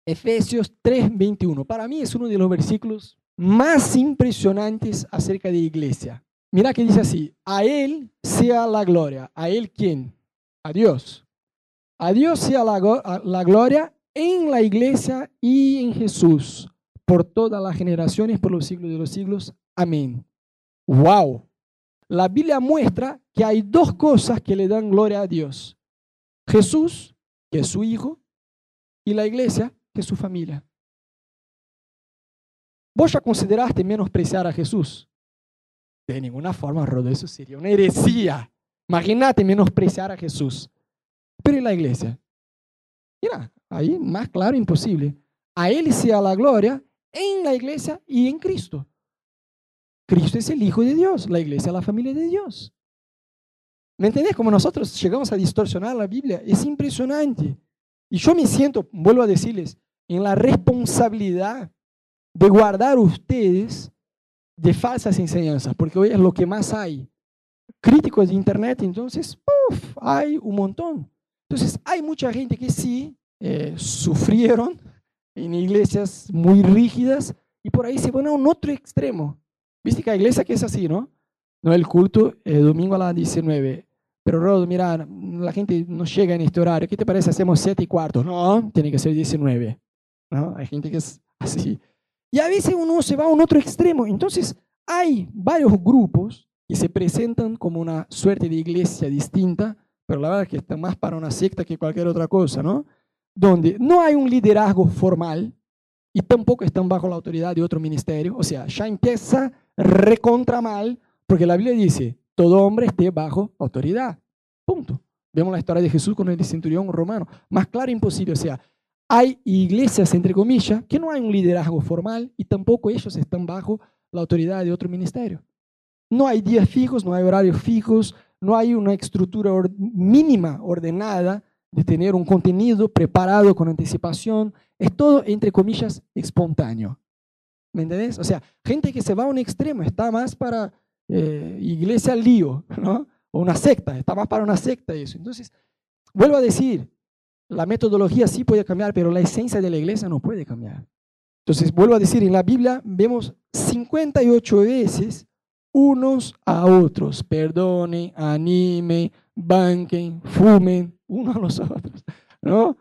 Efesios 3:21. Para mí es uno de los versículos más impresionantes acerca de la iglesia. Mira que dice así, a Él sea la gloria. ¿A Él quién? A Dios. A Dios sea la, gloria en la iglesia y en Jesús por todas las generaciones, por los siglos de los siglos. Amén. ¡Wow! La Biblia muestra que hay dos cosas que le dan gloria a Dios. Jesús, que es su Hijo, y la iglesia, su familia. ¿Vos ya consideraste menospreciar a Jesús? De ninguna forma, Rodo, eso sería una heresía. Imagínate menospreciar a Jesús. Pero en la iglesia, mira, ahí más claro imposible. A Él sea la gloria en la iglesia y en Cristo. Cristo es el Hijo de Dios, la iglesia es la familia de Dios. ¿Me entendés? Como nosotros llegamos a distorsionar la Biblia, es impresionante. Y yo me siento, vuelvo a decirles, en la responsabilidad de guardar ustedes de falsas enseñanzas, porque hoy es lo que más hay. Críticos de Internet, entonces, ¡puf! hay un montón. Entonces, hay mucha gente que sí eh, sufrieron en iglesias muy rígidas y por ahí se van a un otro extremo. Viste que hay iglesia que es así, ¿no? No el culto, el domingo a las 19. Pero Rodo, mira, la gente no llega en este horario. ¿Qué te parece? Hacemos 7 y cuarto. No, tiene que ser 19. ¿No? Hay gente que es así. Y a veces uno se va a un otro extremo. Entonces, hay varios grupos que se presentan como una suerte de iglesia distinta pero la verdad es que está más para una secta que cualquier otra cosa, ¿no? Donde no hay un liderazgo formal y tampoco están bajo la autoridad de otro ministerio. O sea, ya empieza recontra mal, porque la Biblia dice, todo hombre esté bajo autoridad. Punto. Vemos la historia de Jesús con el centurión romano. Más claro imposible. O sea, hay iglesias, entre comillas, que no hay un liderazgo formal y tampoco ellos están bajo la autoridad de otro ministerio. No hay días fijos, no hay horarios fijos, no hay una estructura mínima ordenada de tener un contenido preparado con anticipación. Es todo, entre comillas, espontáneo. ¿Me entendés? O sea, gente que se va a un extremo está más para eh, iglesia lío, ¿no? O una secta, está más para una secta eso. Entonces, vuelvo a decir, la metodología sí puede cambiar, pero la esencia de la iglesia no puede cambiar. Entonces, vuelvo a decir, en la Biblia vemos 58 veces unos a otros. Perdonen, animen, banquen, fumen unos a los otros. ¿no?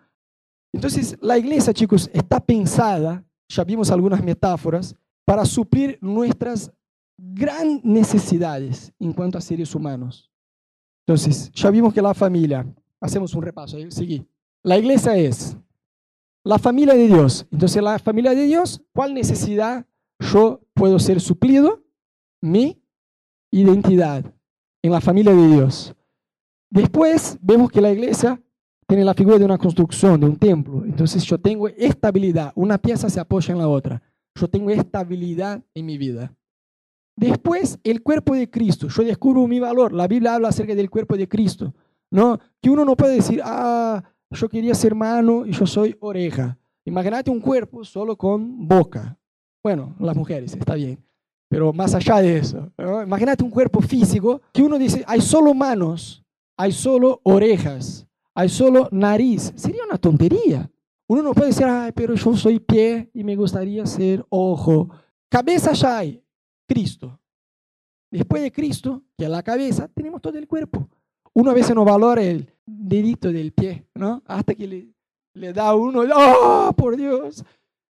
Entonces, la iglesia, chicos, está pensada, ya vimos algunas metáforas, para suplir nuestras grandes necesidades en cuanto a seres humanos. Entonces, ya vimos que la familia, hacemos un repaso, seguí. La iglesia es la familia de Dios. Entonces, la familia de Dios, ¿cuál necesidad yo puedo ser suplido? Mi identidad en la familia de Dios. Después vemos que la iglesia tiene la figura de una construcción, de un templo. Entonces yo tengo estabilidad. Una pieza se apoya en la otra. Yo tengo estabilidad en mi vida. Después, el cuerpo de Cristo. Yo descubro mi valor. La Biblia habla acerca del cuerpo de Cristo. ¿no? Que uno no puede decir, ah, yo quería ser mano y yo soy oreja. Imagínate un cuerpo solo con boca. Bueno, las mujeres, está bien. Pero más allá de eso, imagínate un cuerpo físico que uno dice, hay solo manos, hay solo orejas, hay solo nariz. Sería una tontería. Uno no puede decir, ay, pero yo soy pie y me gustaría ser ojo. Cabeza ya hay, Cristo. Después de Cristo, que es la cabeza, tenemos todo el cuerpo. Uno a veces no valora el dedito del pie, ¿no? Hasta que le, le da uno, ¡oh, por Dios!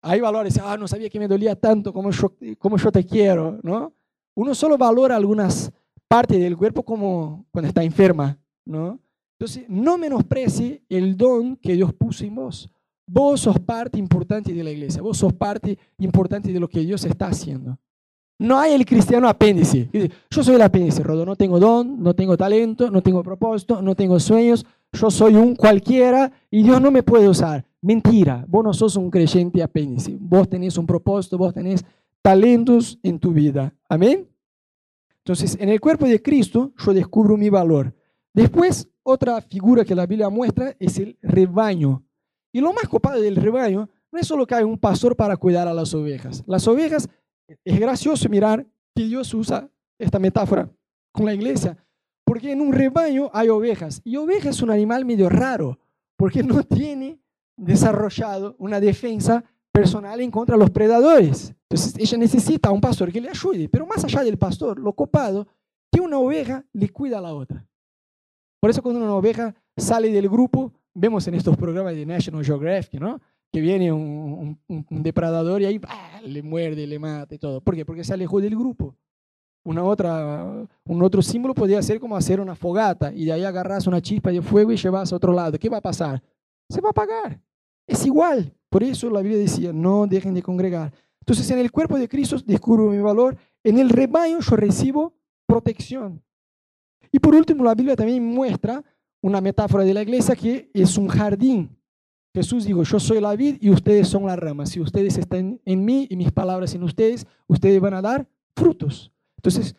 Hay valores, ah, no sabía que me dolía tanto como yo, como yo te quiero, ¿no? Uno solo valora algunas partes del cuerpo como cuando está enferma, ¿no? Entonces, no menosprecie el don que Dios puso en vos. Vos sos parte importante de la iglesia, vos sos parte importante de lo que Dios está haciendo. No hay el cristiano apéndice. Yo soy el apéndice, Rodo. No tengo don, no tengo talento, no tengo propósito, no tengo sueños. Yo soy un cualquiera y Dios no me puede usar. Mentira. Vos no sos un creyente apéndice. Vos tenés un propósito, vos tenés talentos en tu vida. Amén. Entonces, en el cuerpo de Cristo yo descubro mi valor. Después, otra figura que la Biblia muestra es el rebaño. Y lo más copado del rebaño no es solo que hay un pastor para cuidar a las ovejas. Las ovejas es gracioso mirar que Dios usa esta metáfora con la iglesia, porque en un rebaño hay ovejas, y oveja es un animal medio raro, porque no tiene desarrollado una defensa personal en contra de los predadores. Entonces ella necesita a un pastor que le ayude, pero más allá del pastor, lo copado, que una oveja le cuida a la otra. Por eso cuando una oveja sale del grupo, vemos en estos programas de National Geographic, ¿no? Que viene un, depredador y ahí le muerde, le mata y todo. ¿Por qué? Porque se alejó del grupo. Una otra, un otro símbolo podría ser como hacer una fogata y de ahí agarras una chispa de fuego y llevas a otro lado. ¿Qué va a pasar? Se va a apagar. Es igual. Por eso la Biblia decía, no dejen de congregar. Entonces en el cuerpo de Cristo descubro mi valor. En el rebaño yo recibo protección. Y por último, la Biblia también muestra una metáfora de la iglesia que es un jardín. Jesús dijo, yo soy la vid y ustedes son las ramas. Si ustedes están en mí y mis palabras en ustedes, ustedes van a dar frutos. Entonces,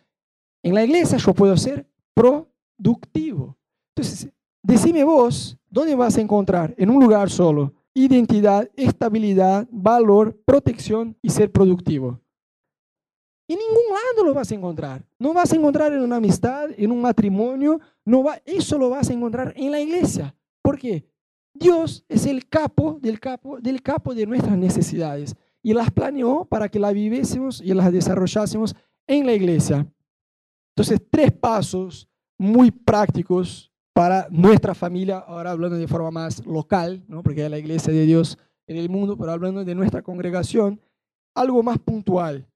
en la iglesia yo puedo ser productivo. Entonces, decime vos, ¿dónde vas a encontrar? En un lugar solo. Identidad, estabilidad, valor, protección y ser productivo. En ningún lado lo vas a encontrar. No vas a encontrar en una amistad, en un matrimonio. No eso lo vas a encontrar en la iglesia. ¿Por qué? Dios es el capo del capo del capo de nuestras necesidades y las planeó para que las viviésemos y las desarrollásemos en la iglesia. Entonces, tres pasos muy prácticos para nuestra familia, ahora hablando de forma más local, ¿no? porque es la iglesia de Dios en el mundo, pero hablando de nuestra congregación, algo más puntual.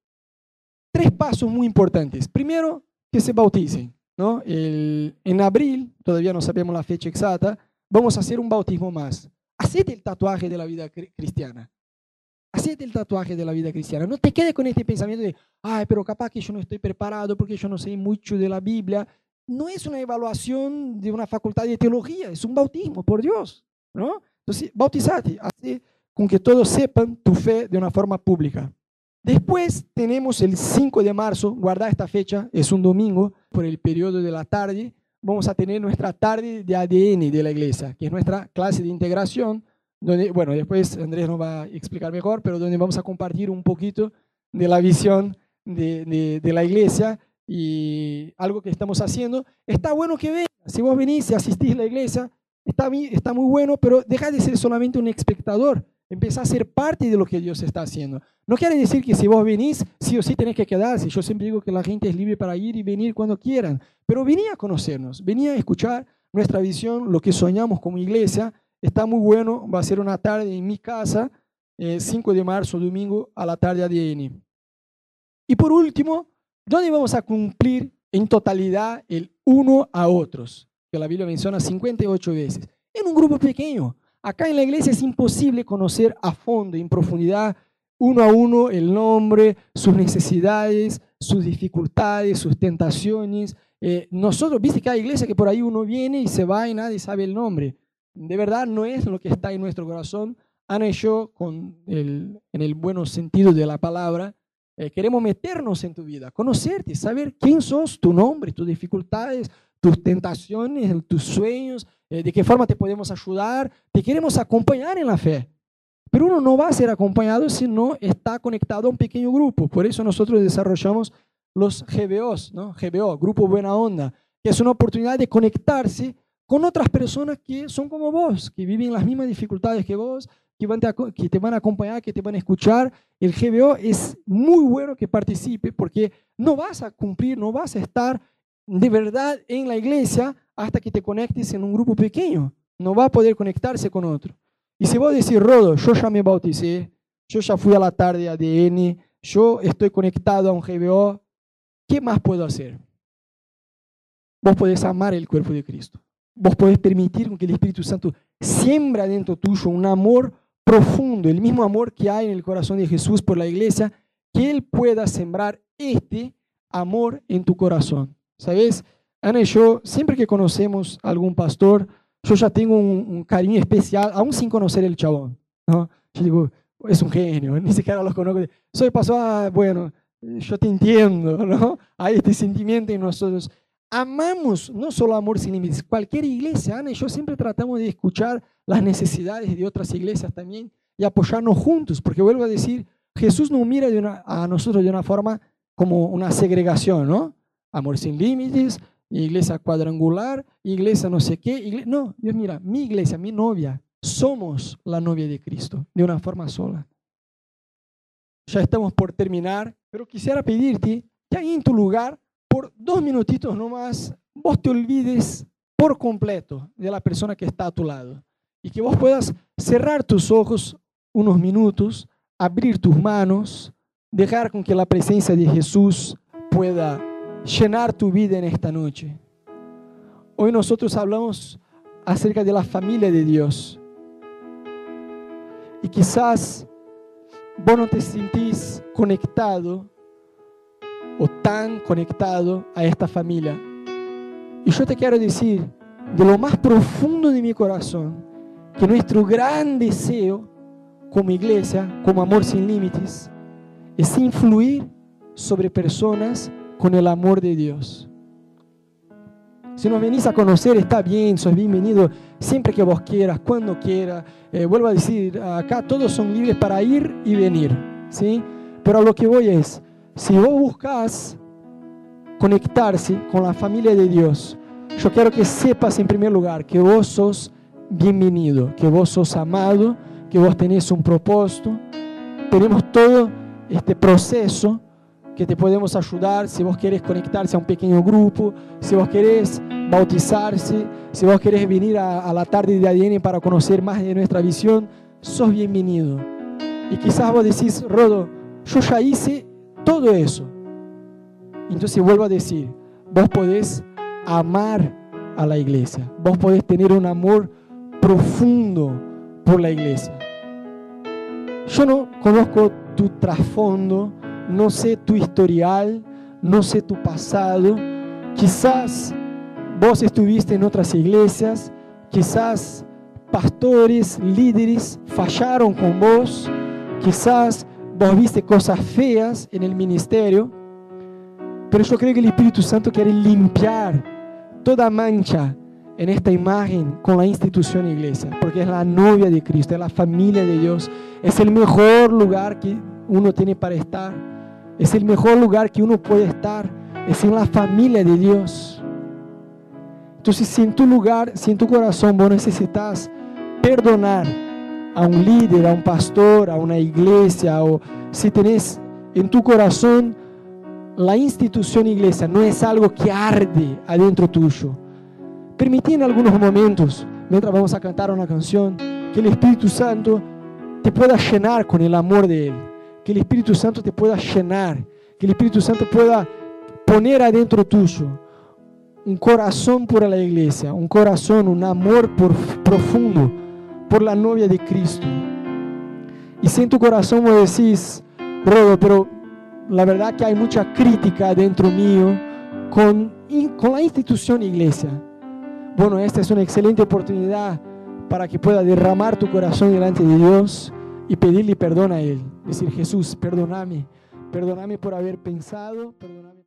Tres pasos muy importantes. Primero, que se bauticen. ¿no? en abril, todavía no sabemos la fecha exacta, vamos a hacer un bautismo más. Hacete el tatuaje de la vida cristiana. Hacete el tatuaje de la vida cristiana. No te quedes con este pensamiento de, ay, pero capaz que yo no estoy preparado porque yo no sé mucho de la Biblia. No es una evaluación de una facultad de teología, es un bautismo, por Dios. ¿no? Entonces, bautizate, así con que todos sepan tu fe de una forma pública. Después tenemos el 5 de marzo, guarda esta fecha, es un domingo, por el periodo de la tarde, vamos a tener nuestra tarde de ADN de la iglesia, que es nuestra clase de integración, donde, bueno, después Andrés nos va a explicar mejor, pero donde vamos a compartir un poquito de la visión de, de, la iglesia y algo que estamos haciendo. Está bueno que vengas, si vos venís y asistís a la iglesia, está, está muy bueno, pero deja de ser solamente un espectador, Empieza a ser parte de lo que Dios está haciendo. No quiere decir que si vos venís, sí o sí tenés que quedarse. Yo siempre digo que la gente es libre para ir y venir cuando quieran. Pero venía a conocernos, venía a escuchar nuestra visión, lo que soñamos como iglesia. Está muy bueno, va a ser una tarde en mi casa, 5 eh, de marzo, domingo, a la tarde ADN. Y por último, ¿dónde vamos a cumplir en totalidad el uno a otros? Que la Biblia menciona 58 veces. En un grupo pequeño Acá en la iglesia es imposible conocer a fondo, en profundidad, uno a uno el nombre, sus necesidades, sus dificultades, sus tentaciones. Eh, nosotros, viste que hay iglesia que por ahí uno viene y se va y nadie sabe el nombre. De verdad no es lo que está en nuestro corazón. Ana y yo, con el, en el buen sentido de la palabra, eh, queremos meternos en tu vida, conocerte, saber quién sos, tu nombre, tus dificultades, tus tentaciones, tus sueños, de qué forma te podemos ayudar. Te queremos acompañar en la fe. Pero uno no va a ser acompañado si no está conectado a un pequeño grupo. Por eso nosotros desarrollamos los GBOs, ¿no? GBO, Grupo Buena Onda, que es una oportunidad de conectarse con otras personas que son como vos, que viven las mismas dificultades que vos, que, van te van a acompañar, que te van a escuchar. El GBO es muy bueno que participe porque no vas a cumplir, no vas a estar de verdad en la iglesia hasta que te conectes en un grupo pequeño. No va a poder conectarse con otro. Y si vos decís, Rodo, yo ya me bauticé, yo ya fui a la tarde ADN, yo estoy conectado a un GBO, ¿qué más puedo hacer? Vos podés amar el cuerpo de Cristo. Vos podés permitir que el Espíritu Santo siembra dentro tuyo un amor profundo, el mismo amor que hay en el corazón de Jesús por la iglesia, que Él pueda sembrar este amor en tu corazón. ¿Sabes? Ana y yo, siempre que conocemos a algún pastor, yo ya tengo un, cariño especial, aún sin conocer el chabón. ¿no? Yo digo, es un genio, [LAUGHS] ni siquiera los conozco. Soy pastor, ah, bueno, yo te entiendo, ¿no? Hay este sentimiento en nosotros. Amamos, no solo amor sin límites, cualquier iglesia, Ana y yo siempre tratamos de escuchar las necesidades de otras iglesias también y apoyarnos juntos, porque vuelvo a decir, Jesús no mira a nosotros de una forma como una segregación, ¿no? Amor sin límites, iglesia cuadrangular, iglesia no sé qué. No, Dios mira, mi iglesia, mi novia, somos la novia de Cristo, de una forma sola. Ya estamos por terminar, pero quisiera pedirte que ahí en tu lugar, por dos minutitos nomás, vos te olvides por completo de la persona que está a tu lado y que vos puedas cerrar tus ojos unos minutos, abrir tus manos, dejar con que la presencia de Jesús pueda llenar tu vida en esta noche. Hoy nosotros hablamos acerca de la familia de Dios. Y quizás vos no te sentís conectado o tan conectado a esta familia. Y yo te quiero decir, de lo más profundo de mi corazón, que nuestro gran deseo como iglesia, como amor sin límites, es influir sobre personas con el amor de Dios. Si nos venís a conocer, está bien, sos bienvenido siempre que vos quieras, cuando quieras. Eh, vuelvo a decir, acá todos son libres para ir y venir, ¿sí? Pero a lo que voy es, si vos buscas conectarse con la familia de Dios, yo quiero que sepas en primer lugar que vos sos bienvenido, que vos sos amado, que vos tenés un propósito. Tenemos todo este proceso que te podemos ayudar si vos querés conectarse a un pequeño grupo, si vos querés bautizarse, si vos querés venir a, la tarde de ADN para conocer más de nuestra visión, sos bienvenido. Y quizás vos decís, Rodo, yo ya hice todo eso. Entonces vuelvo a decir, vos podés amar a la iglesia, vos podés tener un amor profundo por la iglesia. Yo no conozco tu trasfondo, no sé tu historial, no sé tu pasado. Quizás vos estuviste en otras iglesias, quizás pastores, líderes fallaron con vos, quizás vos viste cosas feas en el ministerio, pero yo creo que el Espíritu Santo quiere limpiar toda mancha en esta imagen con la institución iglesia, porque es la novia de Cristo, es la familia de Dios, es el mejor lugar que uno tiene para estar. Es el mejor lugar que uno puede estar. Es en la familia de Dios. Entonces, si en tu lugar, si en tu corazón vos necesitas perdonar a un líder, a un pastor, a una iglesia, o si tenés en tu corazón la institución iglesia, no es algo que arde adentro tuyo. Permití en algunos momentos, mientras vamos a cantar una canción, que el Espíritu Santo te pueda llenar con el amor de Él que el Espíritu Santo te pueda llenar, que el Espíritu Santo pueda poner adentro tuyo un corazón por la iglesia, un corazón, un amor por, profundo por la novia de Cristo. Y si en tu corazón me decís, Rodo, pero la verdad que hay mucha crítica dentro mío con, con la institución iglesia. Bueno, esta es una excelente oportunidad para que pueda derramar tu corazón delante de Dios y pedirle perdón a Él. Decir, Jesús, perdóname, perdóname por haber pensado, perdóname.